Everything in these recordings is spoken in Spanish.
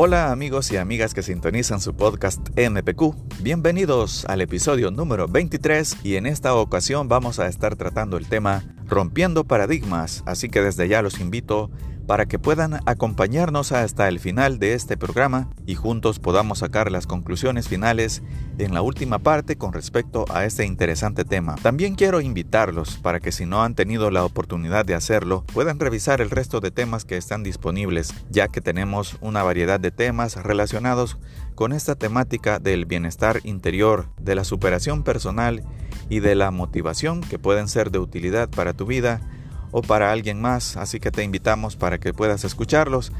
Hola amigos y amigas que sintonizan su podcast MPQ. Bienvenidos al episodio número 23 y en esta ocasión vamos a estar tratando el tema rompiendo paradigmas, así que desde ya los invito para que puedan acompañarnos hasta el final de este programa y juntos podamos sacar las conclusiones finales en la última parte con respecto a este interesante tema. También quiero invitarlos para que si no han tenido la oportunidad de hacerlo, puedan revisar el resto de temas que están disponibles, ya que tenemos una variedad de temas relacionados con esta temática del bienestar interior, de la superación personal y de la motivación que pueden ser de utilidad para tu vida o para alguien más, así que te invitamos para que puedas escucharlos.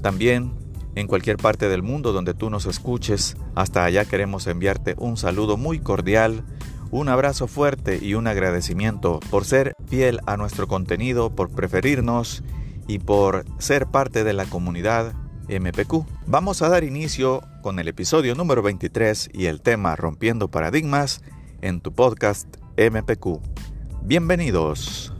También en cualquier parte del mundo donde tú nos escuches, hasta allá queremos enviarte un saludo muy cordial, un abrazo fuerte y un agradecimiento por ser fiel a nuestro contenido, por preferirnos y por ser parte de la comunidad MPQ. Vamos a dar inicio con el episodio número 23 y el tema Rompiendo Paradigmas en tu podcast MPQ. Bienvenidos.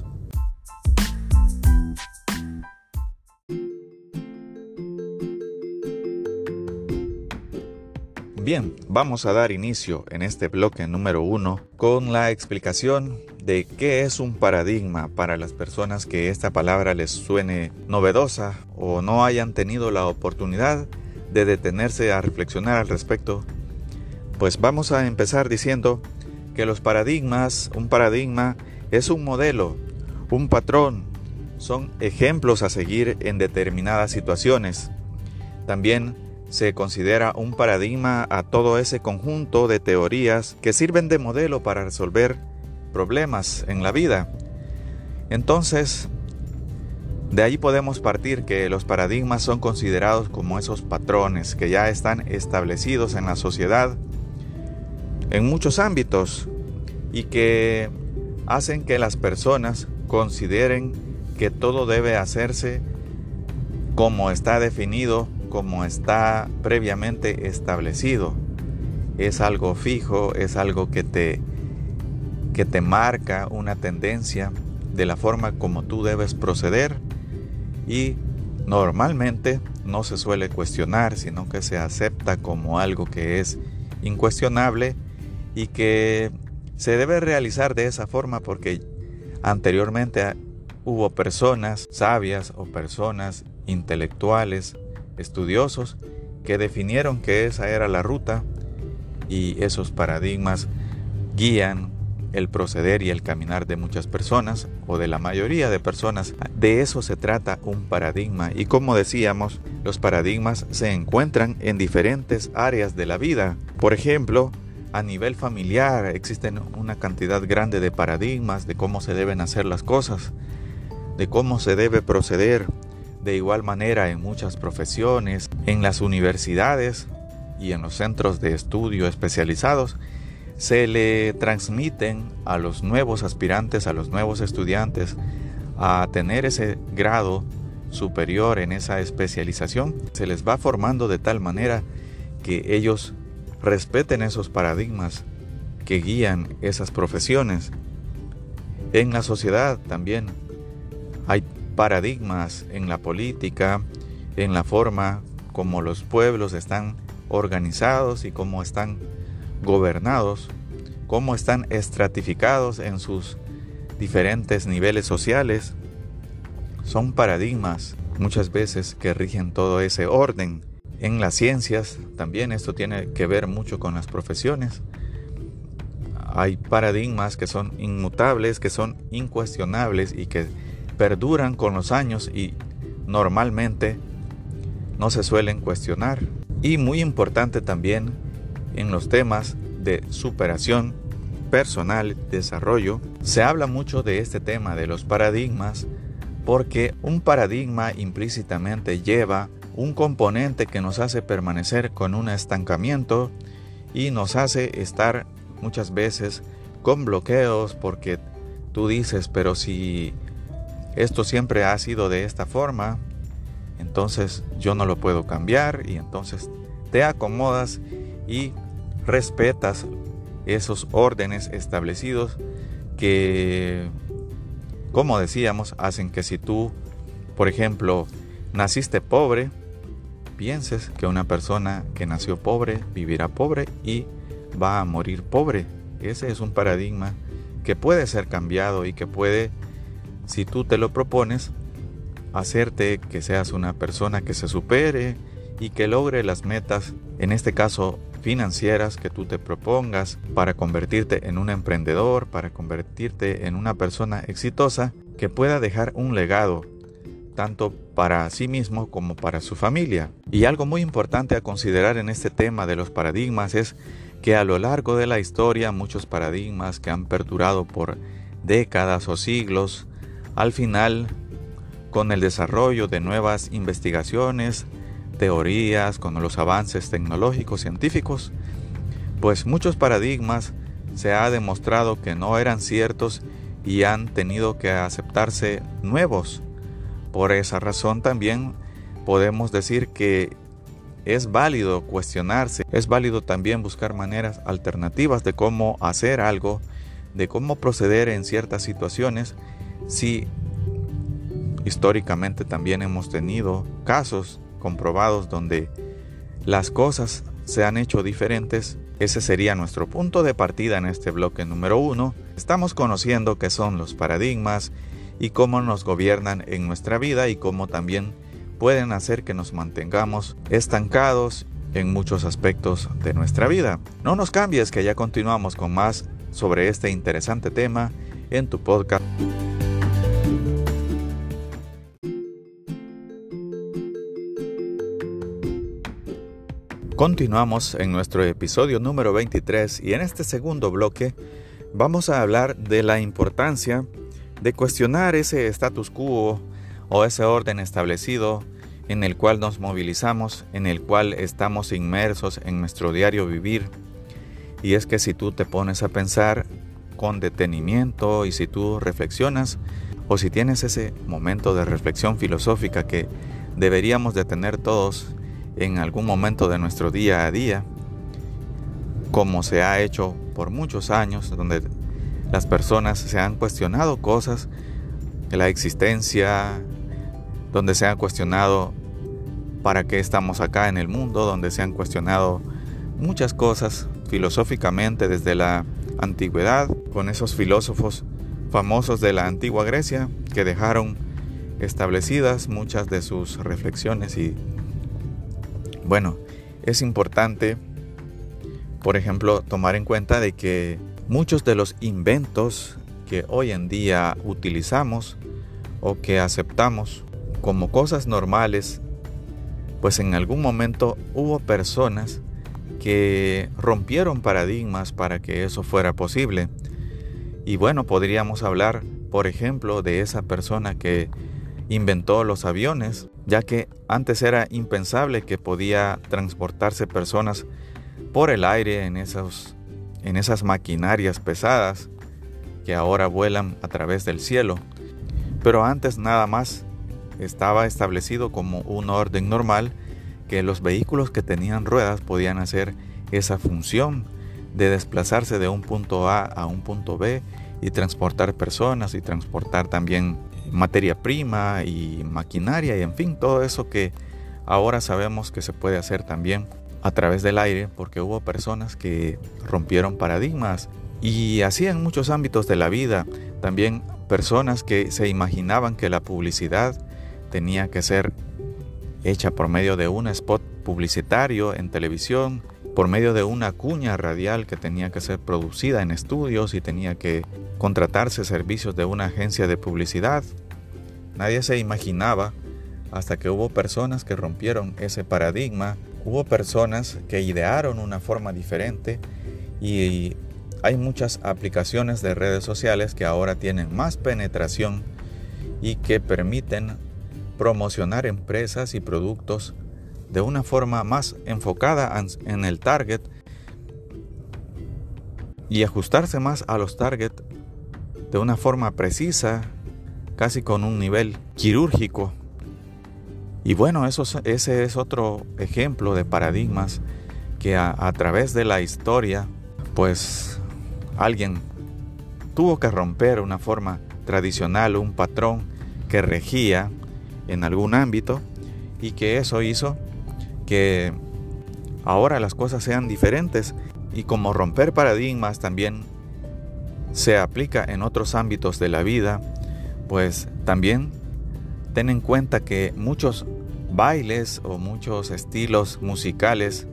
Bien, vamos a dar inicio en este bloque número uno con la explicación de qué es un paradigma para las personas que esta palabra les suene novedosa o no hayan tenido la oportunidad de detenerse a reflexionar al respecto. Pues vamos a empezar diciendo que los paradigmas, un paradigma es un modelo, un patrón, son ejemplos a seguir en determinadas situaciones. También se considera un paradigma a todo ese conjunto de teorías que sirven de modelo para resolver problemas en la vida. Entonces, de ahí podemos partir que los paradigmas son considerados como esos patrones que ya están establecidos en la sociedad en muchos ámbitos y que hacen que las personas consideren que todo debe hacerse como está definido como está previamente establecido. Es algo fijo, es algo que te, que te marca una tendencia de la forma como tú debes proceder y normalmente no se suele cuestionar, sino que se acepta como algo que es incuestionable y que se debe realizar de esa forma porque anteriormente hubo personas sabias o personas intelectuales estudiosos que definieron que esa era la ruta y esos paradigmas guían el proceder y el caminar de muchas personas o de la mayoría de personas. De eso se trata un paradigma y como decíamos, los paradigmas se encuentran en diferentes áreas de la vida. Por ejemplo, a nivel familiar existen una cantidad grande de paradigmas de cómo se deben hacer las cosas, de cómo se debe proceder de igual manera en muchas profesiones, en las universidades y en los centros de estudio especializados, se le transmiten a los nuevos aspirantes, a los nuevos estudiantes, a tener ese grado superior en esa especialización, se les va formando de tal manera que ellos respeten esos paradigmas que guían esas profesiones. En la sociedad también hay paradigmas en la política, en la forma como los pueblos están organizados y cómo están gobernados, cómo están estratificados en sus diferentes niveles sociales. Son paradigmas muchas veces que rigen todo ese orden. En las ciencias también esto tiene que ver mucho con las profesiones. Hay paradigmas que son inmutables, que son incuestionables y que perduran con los años y normalmente no se suelen cuestionar. Y muy importante también en los temas de superación personal, desarrollo, se habla mucho de este tema de los paradigmas porque un paradigma implícitamente lleva un componente que nos hace permanecer con un estancamiento y nos hace estar muchas veces con bloqueos porque tú dices, pero si esto siempre ha sido de esta forma, entonces yo no lo puedo cambiar y entonces te acomodas y respetas esos órdenes establecidos que, como decíamos, hacen que si tú, por ejemplo, naciste pobre, pienses que una persona que nació pobre vivirá pobre y va a morir pobre. Ese es un paradigma que puede ser cambiado y que puede, si tú te lo propones, hacerte que seas una persona que se supere y que logre las metas, en este caso financieras que tú te propongas para convertirte en un emprendedor, para convertirte en una persona exitosa que pueda dejar un legado tanto para sí mismo como para su familia. Y algo muy importante a considerar en este tema de los paradigmas es que a lo largo de la historia muchos paradigmas que han perdurado por décadas o siglos, al final, con el desarrollo de nuevas investigaciones, teorías, con los avances tecnológicos científicos, pues muchos paradigmas se ha demostrado que no eran ciertos y han tenido que aceptarse nuevos. Por esa razón también podemos decir que es válido cuestionarse, es válido también buscar maneras alternativas de cómo hacer algo, de cómo proceder en ciertas situaciones, si históricamente también hemos tenido casos comprobados donde las cosas se han hecho diferentes, ese sería nuestro punto de partida en este bloque número uno. Estamos conociendo qué son los paradigmas y cómo nos gobiernan en nuestra vida y cómo también pueden hacer que nos mantengamos estancados en muchos aspectos de nuestra vida. No nos cambies que ya continuamos con más sobre este interesante tema en tu podcast. Continuamos en nuestro episodio número 23 y en este segundo bloque vamos a hablar de la importancia de cuestionar ese status quo o ese orden establecido en el cual nos movilizamos, en el cual estamos inmersos en nuestro diario vivir. Y es que si tú te pones a pensar con detenimiento y si tú reflexionas o si tienes ese momento de reflexión filosófica que deberíamos de tener todos en algún momento de nuestro día a día, como se ha hecho por muchos años, donde las personas se han cuestionado cosas, la existencia, donde se han cuestionado para qué estamos acá en el mundo, donde se han cuestionado muchas cosas filosóficamente desde la antigüedad, con esos filósofos famosos de la antigua Grecia que dejaron establecidas muchas de sus reflexiones y bueno, es importante, por ejemplo, tomar en cuenta de que muchos de los inventos que hoy en día utilizamos o que aceptamos como cosas normales, pues en algún momento hubo personas que rompieron paradigmas para que eso fuera posible. Y bueno, podríamos hablar, por ejemplo, de esa persona que inventó los aviones, ya que antes era impensable que podía transportarse personas por el aire en, esos, en esas maquinarias pesadas que ahora vuelan a través del cielo. Pero antes nada más estaba establecido como un orden normal que los vehículos que tenían ruedas podían hacer esa función de desplazarse de un punto A a un punto B y transportar personas y transportar también materia prima y maquinaria y en fin, todo eso que ahora sabemos que se puede hacer también a través del aire porque hubo personas que rompieron paradigmas y así en muchos ámbitos de la vida, también personas que se imaginaban que la publicidad tenía que ser hecha por medio de un spot publicitario en televisión, por medio de una cuña radial que tenía que ser producida en estudios y tenía que contratarse servicios de una agencia de publicidad. Nadie se imaginaba hasta que hubo personas que rompieron ese paradigma, hubo personas que idearon una forma diferente y hay muchas aplicaciones de redes sociales que ahora tienen más penetración y que permiten promocionar empresas y productos de una forma más enfocada en el target y ajustarse más a los target de una forma precisa, casi con un nivel quirúrgico. Y bueno, eso, ese es otro ejemplo de paradigmas que a, a través de la historia, pues alguien tuvo que romper una forma tradicional, un patrón que regía en algún ámbito y que eso hizo que ahora las cosas sean diferentes y como romper paradigmas también se aplica en otros ámbitos de la vida, pues también ten en cuenta que muchos bailes o muchos estilos musicales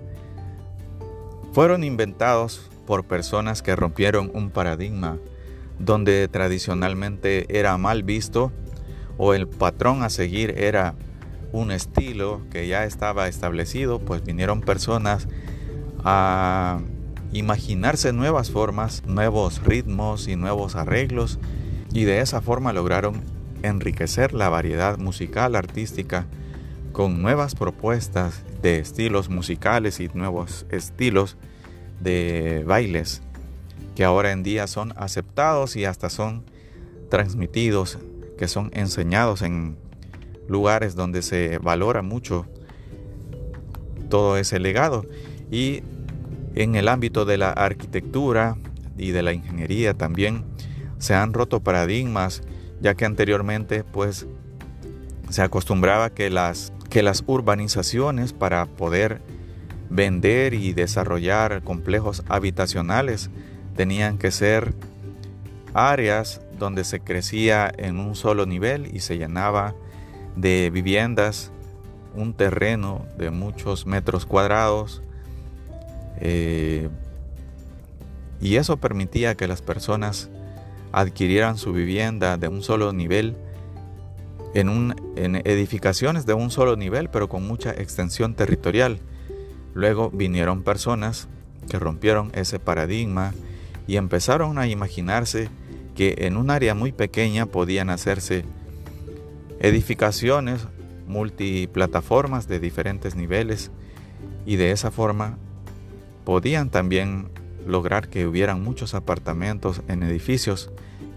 fueron inventados por personas que rompieron un paradigma donde tradicionalmente era mal visto o el patrón a seguir era un estilo que ya estaba establecido, pues vinieron personas a imaginarse nuevas formas, nuevos ritmos y nuevos arreglos y de esa forma lograron enriquecer la variedad musical artística con nuevas propuestas de estilos musicales y nuevos estilos de bailes que ahora en día son aceptados y hasta son transmitidos, que son enseñados en lugares donde se valora mucho todo ese legado. Y en el ámbito de la arquitectura y de la ingeniería también se han roto paradigmas, ya que anteriormente pues se acostumbraba que las, que las urbanizaciones para poder vender y desarrollar complejos habitacionales tenían que ser áreas donde se crecía en un solo nivel y se llenaba de viviendas, un terreno de muchos metros cuadrados, eh, y eso permitía que las personas adquirieran su vivienda de un solo nivel, en, en edificaciones de un solo nivel, pero con mucha extensión territorial. Luego vinieron personas que rompieron ese paradigma y empezaron a imaginarse que en un área muy pequeña podían hacerse edificaciones multiplataformas de diferentes niveles y de esa forma podían también lograr que hubieran muchos apartamentos en edificios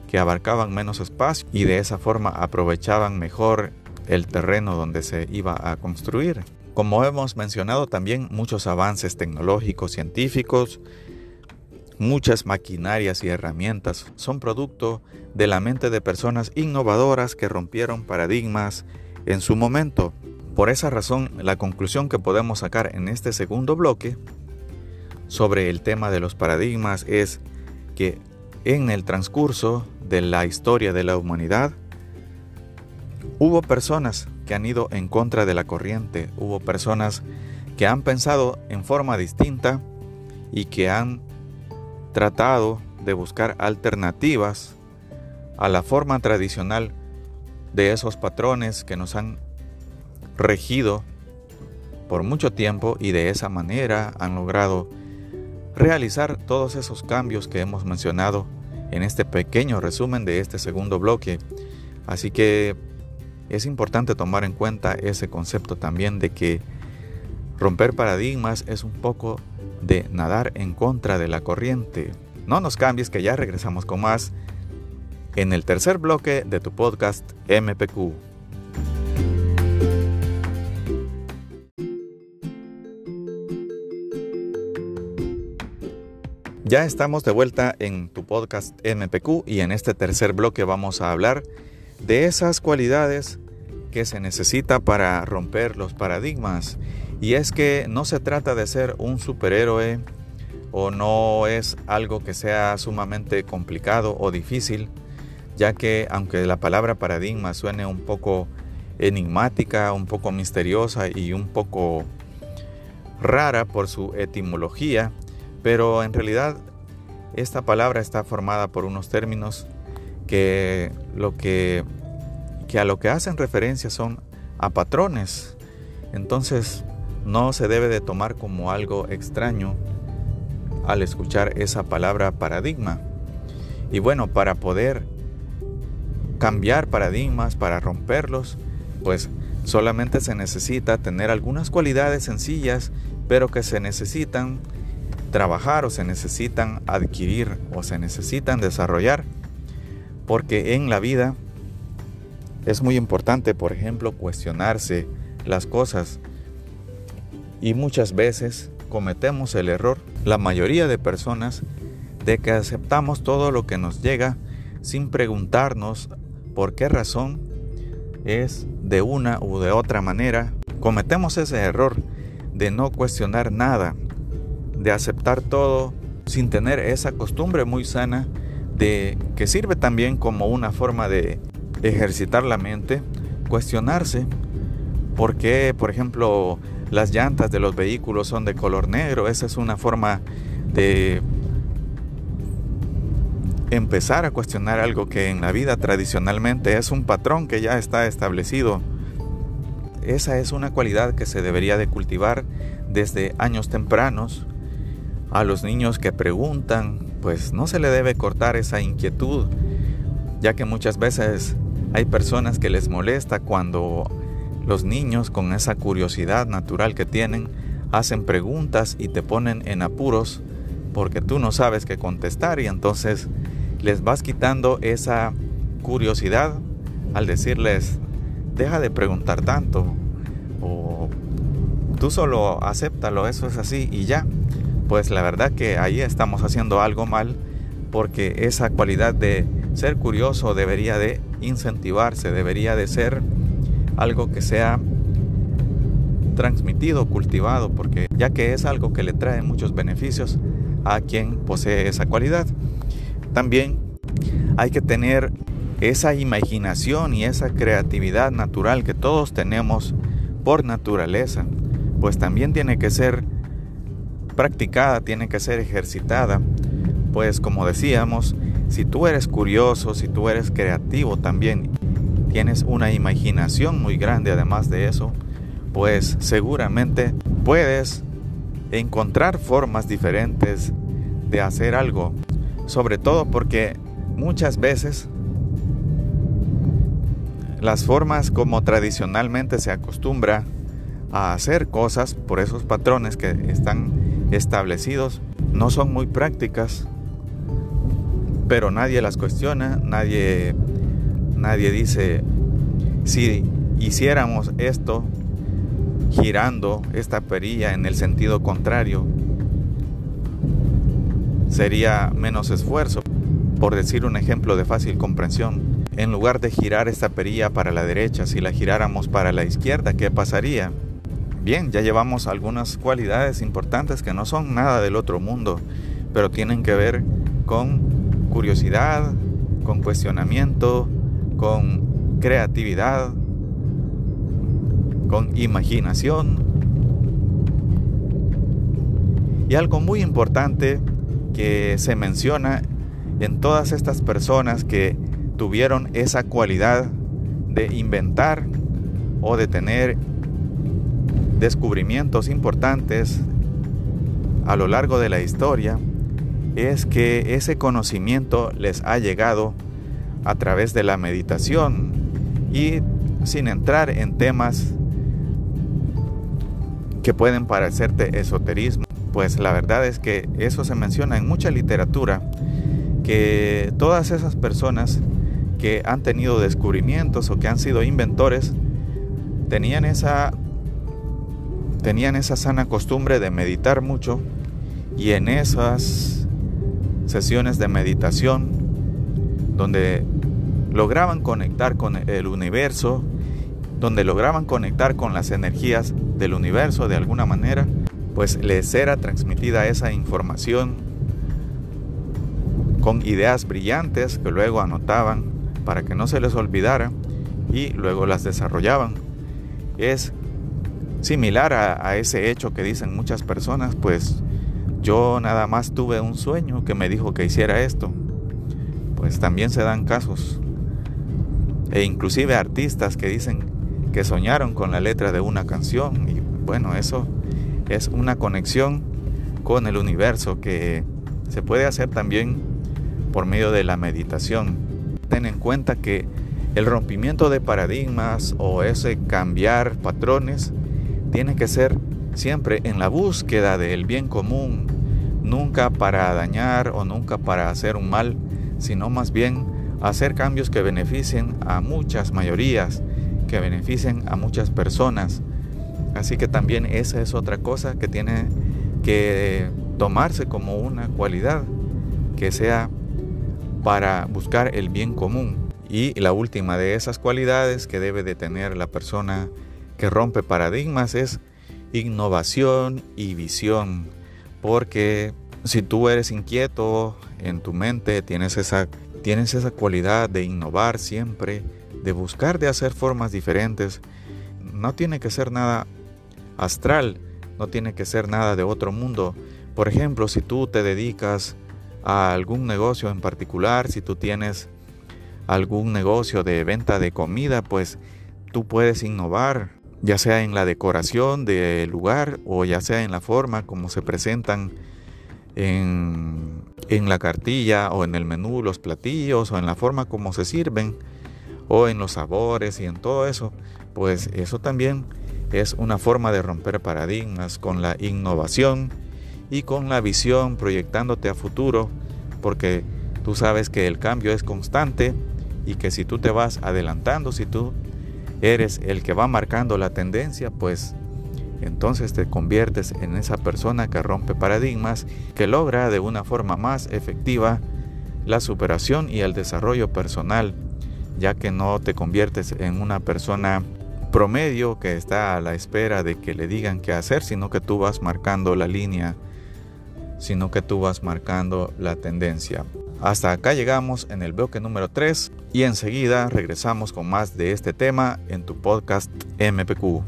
que abarcaban menos espacio y de esa forma aprovechaban mejor el terreno donde se iba a construir. Como hemos mencionado también muchos avances tecnológicos, científicos, muchas maquinarias y herramientas son producto de la mente de personas innovadoras que rompieron paradigmas en su momento. Por esa razón, la conclusión que podemos sacar en este segundo bloque sobre el tema de los paradigmas es que en el transcurso de la historia de la humanidad hubo personas que han ido en contra de la corriente, hubo personas que han pensado en forma distinta y que han tratado de buscar alternativas a la forma tradicional de esos patrones que nos han regido por mucho tiempo y de esa manera han logrado realizar todos esos cambios que hemos mencionado en este pequeño resumen de este segundo bloque. Así que es importante tomar en cuenta ese concepto también de que romper paradigmas es un poco de nadar en contra de la corriente. No nos cambies que ya regresamos con más en el tercer bloque de tu podcast MPQ. Ya estamos de vuelta en tu podcast MPQ y en este tercer bloque vamos a hablar de esas cualidades que se necesita para romper los paradigmas. Y es que no se trata de ser un superhéroe o no es algo que sea sumamente complicado o difícil, ya que aunque la palabra paradigma suene un poco enigmática, un poco misteriosa y un poco rara por su etimología, pero en realidad esta palabra está formada por unos términos que, lo que, a lo que hacen referencia son a patrones. Entonces no se debe de tomar como algo extraño al escuchar esa palabra paradigma. Y bueno, para poder cambiar paradigmas, para romperlos, pues solamente se necesita tener algunas cualidades sencillas, pero que se necesitan trabajar o se necesitan adquirir o se necesitan desarrollar. Porque en la vida es muy importante, por ejemplo, cuestionarse las cosas. Y muchas veces cometemos el error, la mayoría de personas, de que aceptamos todo lo que nos llega sin preguntarnos por qué razón es de una u de otra manera. Cometemos ese error de no cuestionar nada, de aceptar todo sin tener esa costumbre muy sana de que sirve también como una forma de ejercitar la mente, cuestionarse por qué, por ejemplo, las llantas de los vehículos son de color negro. Esa es una forma de empezar a cuestionar algo que en la vida tradicionalmente es un patrón que ya está establecido. Esa es una cualidad que se debería de cultivar desde años tempranos. A los niños que preguntan, pues no se le debe cortar esa inquietud, ya que muchas veces hay personas que les molesta cuando los niños con esa curiosidad natural que tienen hacen preguntas y te ponen en apuros porque tú no sabes qué contestar y entonces les vas quitando esa curiosidad al decirles, deja de preguntar tanto o tú solo acéptalo, eso es así y ya. Pues la verdad que ahí estamos haciendo algo mal porque esa cualidad de ser curioso debería de incentivarse, debería de ser algo que sea transmitido, cultivado, porque ya que es algo que le trae muchos beneficios a quien posee esa cualidad. También hay que tener esa imaginación y esa creatividad natural que todos tenemos por naturaleza, pues también tiene que ser practicada, tiene que ser ejercitada, pues como decíamos, si tú eres curioso, si tú eres creativo también, tienes una imaginación muy grande además de eso, pues seguramente puedes encontrar formas diferentes de hacer algo, sobre todo porque muchas veces las formas como tradicionalmente se acostumbra a hacer cosas por esos patrones que están establecidos no son muy prácticas, pero nadie las cuestiona, nadie nadie dice si hiciéramos esto girando esta perilla en el sentido contrario sería menos esfuerzo por decir un ejemplo de fácil comprensión. En lugar de girar esta perilla para la derecha, si la giráramos para la izquierda, ¿qué pasaría? Bien, ya llevamos algunas cualidades importantes que no son nada del otro mundo, pero tienen que ver con curiosidad, con cuestionamiento, con creatividad, con imaginación. Y algo muy importante que se menciona en todas estas personas que tuvieron esa cualidad de inventar o de tener descubrimientos importantes a lo largo de la historia es que ese conocimiento les ha llegado a través de la meditación y sin entrar en temas que pueden parecerte esoterismo, pues la verdad es que eso se menciona en mucha literatura que todas esas personas que han tenido descubrimientos o que han sido inventores tenían esa tenían esa sana costumbre de meditar mucho y en esas sesiones de meditación donde lograban conectar con el universo, donde lograban conectar con las energías del universo de alguna manera, pues les era transmitida esa información con ideas brillantes que luego anotaban para que no se les olvidara y luego las desarrollaban. Es similar a, ese hecho que dicen muchas personas, pues yo nada más tuve un sueño que me dijo que hiciera esto. Pues también se dan casos. E inclusive artistas que dicen que soñaron con la letra de una canción. Y bueno, eso es una conexión con el universo que se puede hacer también por medio de la meditación. Ten en cuenta que el rompimiento de paradigmas o ese cambiar patrones tiene que ser siempre en la búsqueda del bien común, nunca para dañar o nunca para hacer un mal, sino más bien hacer cambios que beneficien a muchas mayorías, que beneficien a muchas personas. Así que también esa es otra cosa que tiene que tomarse como una cualidad, que sea para buscar el bien común. Y la última de esas cualidades que debe de tener la persona que rompe paradigmas es innovación y visión. Porque si tú eres inquieto en tu mente, tienes esa, tienes esa cualidad de innovar siempre, de buscar de hacer formas diferentes. No tiene que ser nada astral, no tiene que ser nada de otro mundo. Por ejemplo, si tú te dedicas a algún negocio en particular, si tú tienes algún negocio de venta de comida, pues tú puedes innovar, ya sea en la decoración del lugar o ya sea en la forma como se presentan en, en la cartilla o en el menú los platillos o en la forma como se sirven o en los sabores y en todo eso, pues eso también es una forma de romper paradigmas con la innovación y con la visión proyectándote a futuro, porque tú sabes que el cambio es constante y que si tú te vas adelantando, si tú eres el que va marcando la tendencia, pues entonces te conviertes en esa persona que rompe paradigmas, que logra de una forma más efectiva la superación y el desarrollo personal, ya que no te conviertes en una persona promedio que está a la espera de que le digan qué hacer, sino que tú vas marcando la línea, sino que tú vas marcando la tendencia. Hasta acá llegamos en el bloque número 3 y enseguida regresamos con más de este tema en tu podcast MPQ.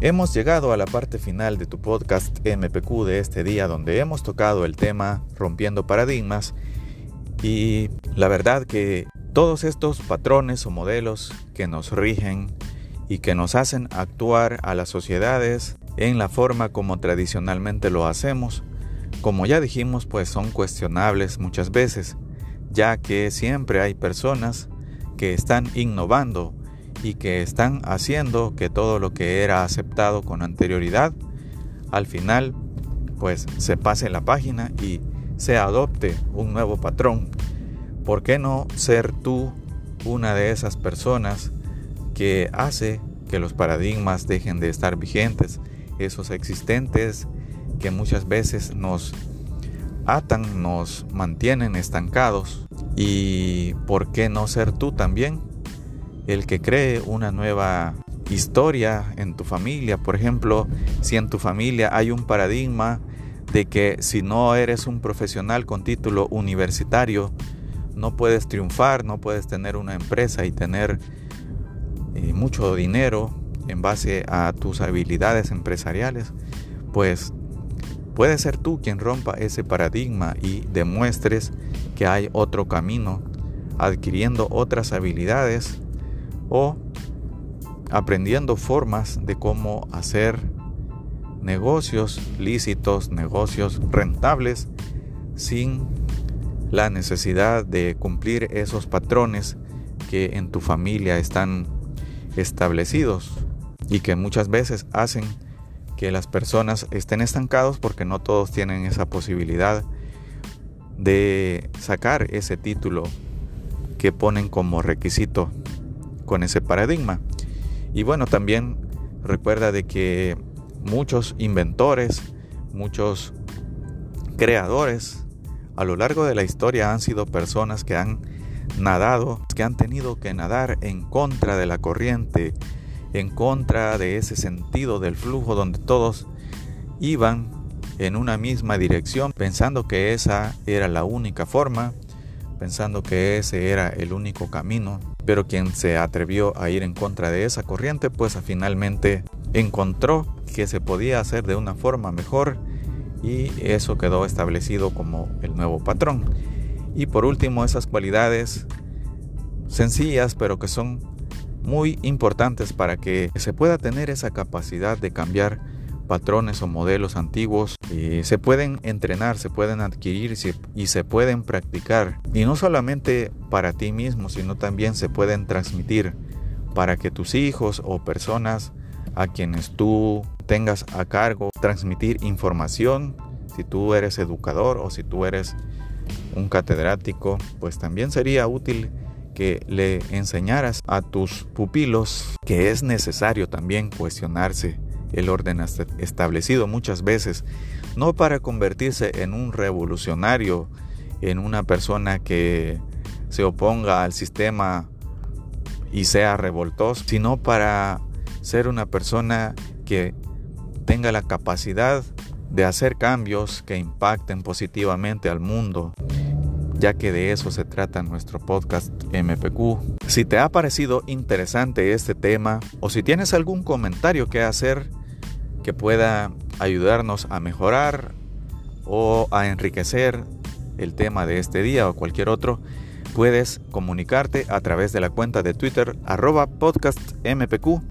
Hemos llegado a la parte final de tu podcast MPQ de este día donde hemos tocado el tema rompiendo paradigmas y la verdad que todos estos patrones o modelos que nos rigen y que nos hacen actuar a las sociedades en la forma como tradicionalmente lo hacemos, como ya dijimos, pues son cuestionables muchas veces, ya que siempre hay personas que están innovando y que están haciendo que todo lo que era aceptado con anterioridad, al final, pues se pase la página y se adopte un nuevo patrón. ¿Por qué no ser tú una de esas personas que hace que los paradigmas dejen de estar vigentes, esos existentes que muchas veces nos atan, nos mantienen estancados. ¿Y por qué no ser tú también el que cree una nueva historia en tu familia? Por ejemplo, si en tu familia hay un paradigma de que si no eres un profesional con título universitario, no puedes triunfar, no puedes tener una empresa y tener eh, mucho dinero en base a tus habilidades empresariales, pues puede ser tú quien rompa ese paradigma y demuestres que hay otro camino, adquiriendo otras habilidades o aprendiendo formas de cómo hacer negocios lícitos, negocios rentables, sin la necesidad de cumplir esos patrones que en tu familia están establecidos y que muchas veces hacen que las personas estén estancados porque no todos tienen esa posibilidad de sacar ese título que ponen como requisito con ese paradigma. Y bueno, también recuerda de que muchos inventores, muchos creadores a lo largo de la historia han sido personas que han nadado, que han tenido que nadar en contra de la corriente, en contra de ese sentido del flujo donde todos iban en una misma dirección, pensando que esa era la única forma, pensando que ese era el único camino, pero quien se atrevió a ir en contra de esa corriente, pues finalmente encontró que se podía hacer de una forma mejor y eso quedó establecido como el nuevo patrón. Y por último, esas cualidades sencillas, pero que son muy importantes para que se pueda tener esa capacidad de cambiar patrones o modelos antiguos y se pueden entrenar, se pueden adquirir y se pueden practicar. Y no solamente para ti mismo, sino también se pueden transmitir para que tus hijos o personas a quienes tú tengas a cargo transmitir información, si tú eres educador o si tú eres un catedrático, pues también sería útil que le enseñaras a tus pupilos que es necesario también cuestionarse el orden establecido muchas veces, no para convertirse en un revolucionario en una persona que se oponga al sistema y sea revoltoso, sino para ser una persona que tenga la capacidad de hacer cambios que impacten positivamente al mundo, ya que de eso se trata nuestro podcast MPQ. Si te ha parecido interesante este tema o si tienes algún comentario que hacer que pueda ayudarnos a mejorar o a enriquecer el tema de este día o cualquier otro, puedes comunicarte a través de la cuenta de Twitter arroba podcastmpq,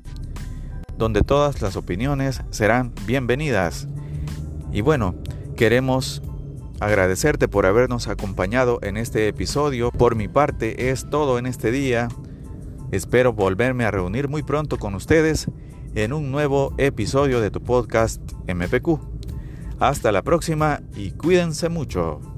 donde todas las opiniones serán bienvenidas. Y bueno, queremos agradecerte por habernos acompañado en este episodio. Por mi parte es todo en este día. Espero volverme a reunir muy pronto con ustedes en un nuevo episodio de tu podcast MPQ. Hasta la próxima y cuídense mucho.